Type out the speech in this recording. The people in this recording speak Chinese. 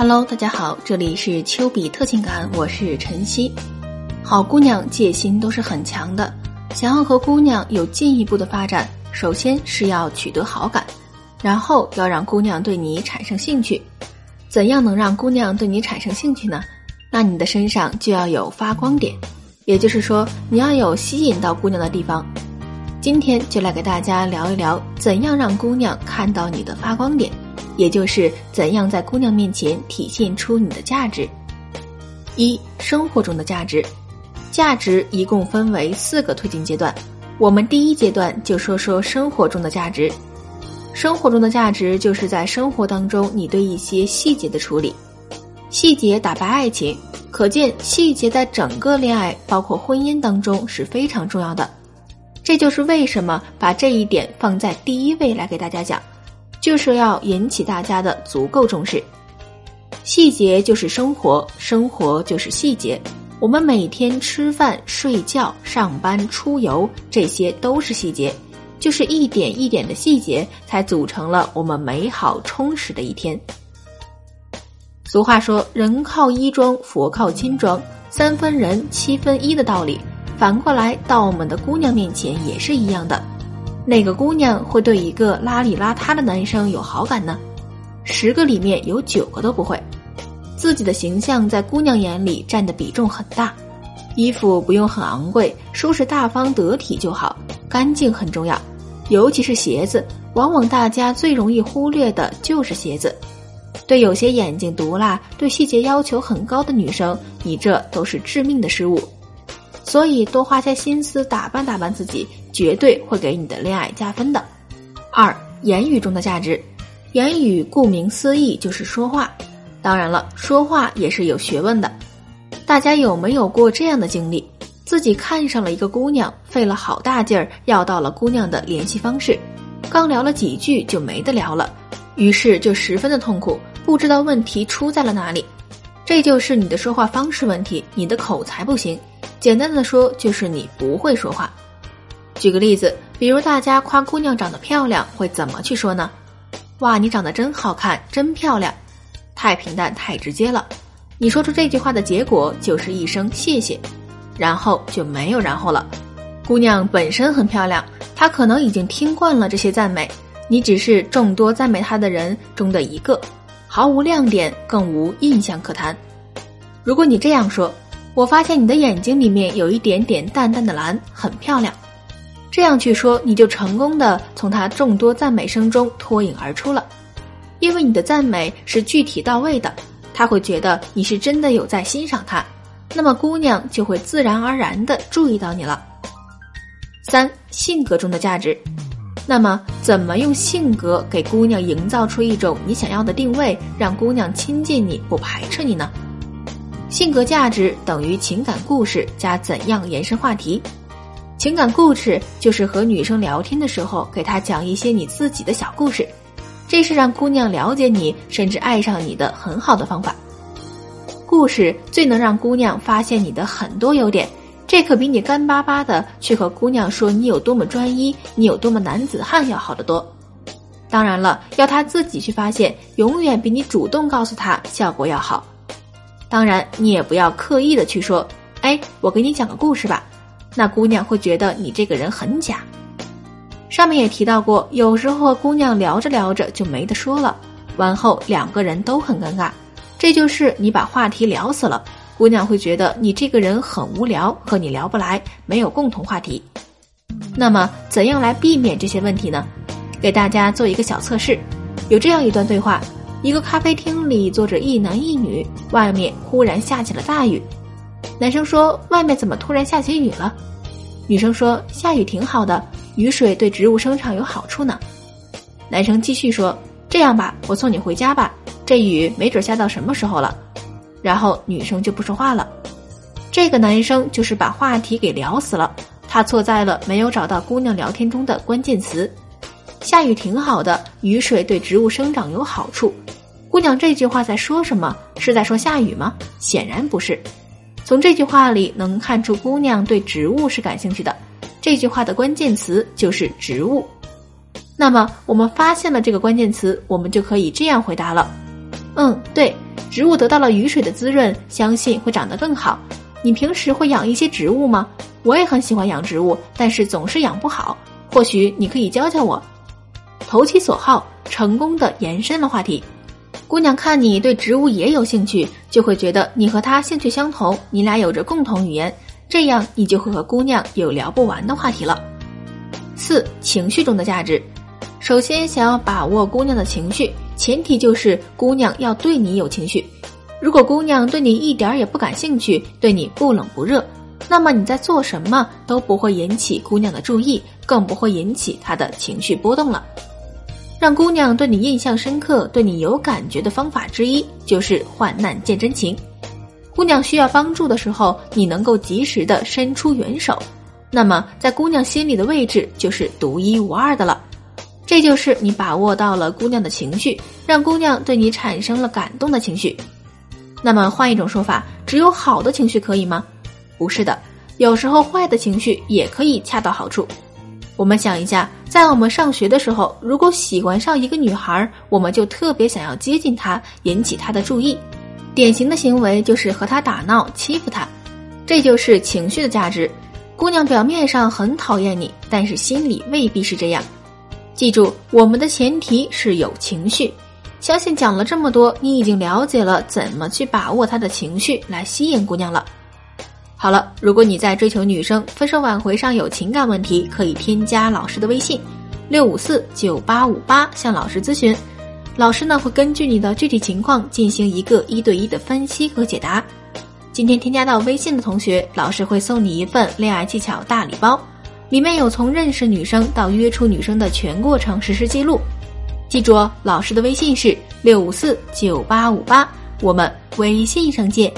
Hello，大家好，这里是丘比特情感，我是晨曦。好姑娘戒心都是很强的，想要和姑娘有进一步的发展，首先是要取得好感，然后要让姑娘对你产生兴趣。怎样能让姑娘对你产生兴趣呢？那你的身上就要有发光点，也就是说你要有吸引到姑娘的地方。今天就来给大家聊一聊，怎样让姑娘看到你的发光点。也就是怎样在姑娘面前体现出你的价值。一生活中的价值，价值一共分为四个推进阶段。我们第一阶段就说说生活中的价值。生活中的价值就是在生活当中你对一些细节的处理，细节打败爱情，可见细节在整个恋爱包括婚姻当中是非常重要的。这就是为什么把这一点放在第一位来给大家讲。就是要引起大家的足够重视，细节就是生活，生活就是细节。我们每天吃饭、睡觉、上班、出游，这些都是细节，就是一点一点的细节，才组成了我们美好充实的一天。俗话说：“人靠衣装，佛靠金装，三分人，七分衣”的道理，反过来到我们的姑娘面前也是一样的。哪个姑娘会对一个邋里邋遢的男生有好感呢？十个里面有九个都不会。自己的形象在姑娘眼里占的比重很大，衣服不用很昂贵，收拾大方得体就好，干净很重要。尤其是鞋子，往往大家最容易忽略的就是鞋子。对有些眼睛毒辣、对细节要求很高的女生，你这都是致命的失误。所以多花些心思打扮打扮自己，绝对会给你的恋爱加分的。二、言语中的价值，言语顾名思义就是说话，当然了，说话也是有学问的。大家有没有过这样的经历？自己看上了一个姑娘，费了好大劲儿要到了姑娘的联系方式，刚聊了几句就没得聊了，于是就十分的痛苦，不知道问题出在了哪里。这就是你的说话方式问题，你的口才不行。简单的说，就是你不会说话。举个例子，比如大家夸姑娘长得漂亮，会怎么去说呢？哇，你长得真好看，真漂亮，太平淡，太直接了。你说出这句话的结果就是一声谢谢，然后就没有然后了。姑娘本身很漂亮，她可能已经听惯了这些赞美，你只是众多赞美她的人中的一个，毫无亮点，更无印象可谈。如果你这样说。我发现你的眼睛里面有一点点淡淡的蓝，很漂亮。这样去说，你就成功的从他众多赞美声中脱颖而出了，因为你的赞美是具体到位的，他会觉得你是真的有在欣赏他，那么姑娘就会自然而然的注意到你了。三性格中的价值，那么怎么用性格给姑娘营造出一种你想要的定位，让姑娘亲近你不排斥你呢？性格价值等于情感故事加怎样延伸话题？情感故事就是和女生聊天的时候，给她讲一些你自己的小故事，这是让姑娘了解你甚至爱上你的很好的方法。故事最能让姑娘发现你的很多优点，这可比你干巴巴的去和姑娘说你有多么专一，你有多么男子汉要好得多。当然了，要她自己去发现，永远比你主动告诉她效果要好。当然，你也不要刻意的去说，哎，我给你讲个故事吧，那姑娘会觉得你这个人很假。上面也提到过，有时候姑娘聊着聊着就没得说了，完后两个人都很尴尬，这就是你把话题聊死了，姑娘会觉得你这个人很无聊，和你聊不来，没有共同话题。那么，怎样来避免这些问题呢？给大家做一个小测试，有这样一段对话。一个咖啡厅里坐着一男一女，外面忽然下起了大雨。男生说：“外面怎么突然下起雨了？”女生说：“下雨挺好的，雨水对植物生长有好处呢。”男生继续说：“这样吧，我送你回家吧，这雨没准下到什么时候了。”然后女生就不说话了。这个男生就是把话题给聊死了，他错在了没有找到姑娘聊天中的关键词。下雨挺好的，雨水对植物生长有好处。姑娘这句话在说什么？是在说下雨吗？显然不是。从这句话里能看出，姑娘对植物是感兴趣的。这句话的关键词就是植物。那么我们发现了这个关键词，我们就可以这样回答了：嗯，对，植物得到了雨水的滋润，相信会长得更好。你平时会养一些植物吗？我也很喜欢养植物，但是总是养不好。或许你可以教教我。投其所好，成功的延伸了话题。姑娘看你对植物也有兴趣，就会觉得你和她兴趣相同，你俩有着共同语言，这样你就会和姑娘有聊不完的话题了。四、情绪中的价值。首先，想要把握姑娘的情绪，前提就是姑娘要对你有情绪。如果姑娘对你一点也不感兴趣，对你不冷不热，那么你在做什么都不会引起姑娘的注意，更不会引起她的情绪波动了。让姑娘对你印象深刻、对你有感觉的方法之一，就是患难见真情。姑娘需要帮助的时候，你能够及时的伸出援手，那么在姑娘心里的位置就是独一无二的了。这就是你把握到了姑娘的情绪，让姑娘对你产生了感动的情绪。那么换一种说法，只有好的情绪可以吗？不是的，有时候坏的情绪也可以恰到好处。我们想一下，在我们上学的时候，如果喜欢上一个女孩，我们就特别想要接近她，引起她的注意。典型的行为就是和她打闹、欺负她，这就是情绪的价值。姑娘表面上很讨厌你，但是心里未必是这样。记住，我们的前提是有情绪。相信讲了这么多，你已经了解了怎么去把握她的情绪来吸引姑娘了。好了，如果你在追求女生、分手挽回上有情感问题，可以添加老师的微信六五四九八五八向老师咨询。老师呢会根据你的具体情况进行一个一对一的分析和解答。今天添加到微信的同学，老师会送你一份恋爱技巧大礼包，里面有从认识女生到约出女生的全过程实时记录。记住哦，老师的微信是六五四九八五八，我们微信上见。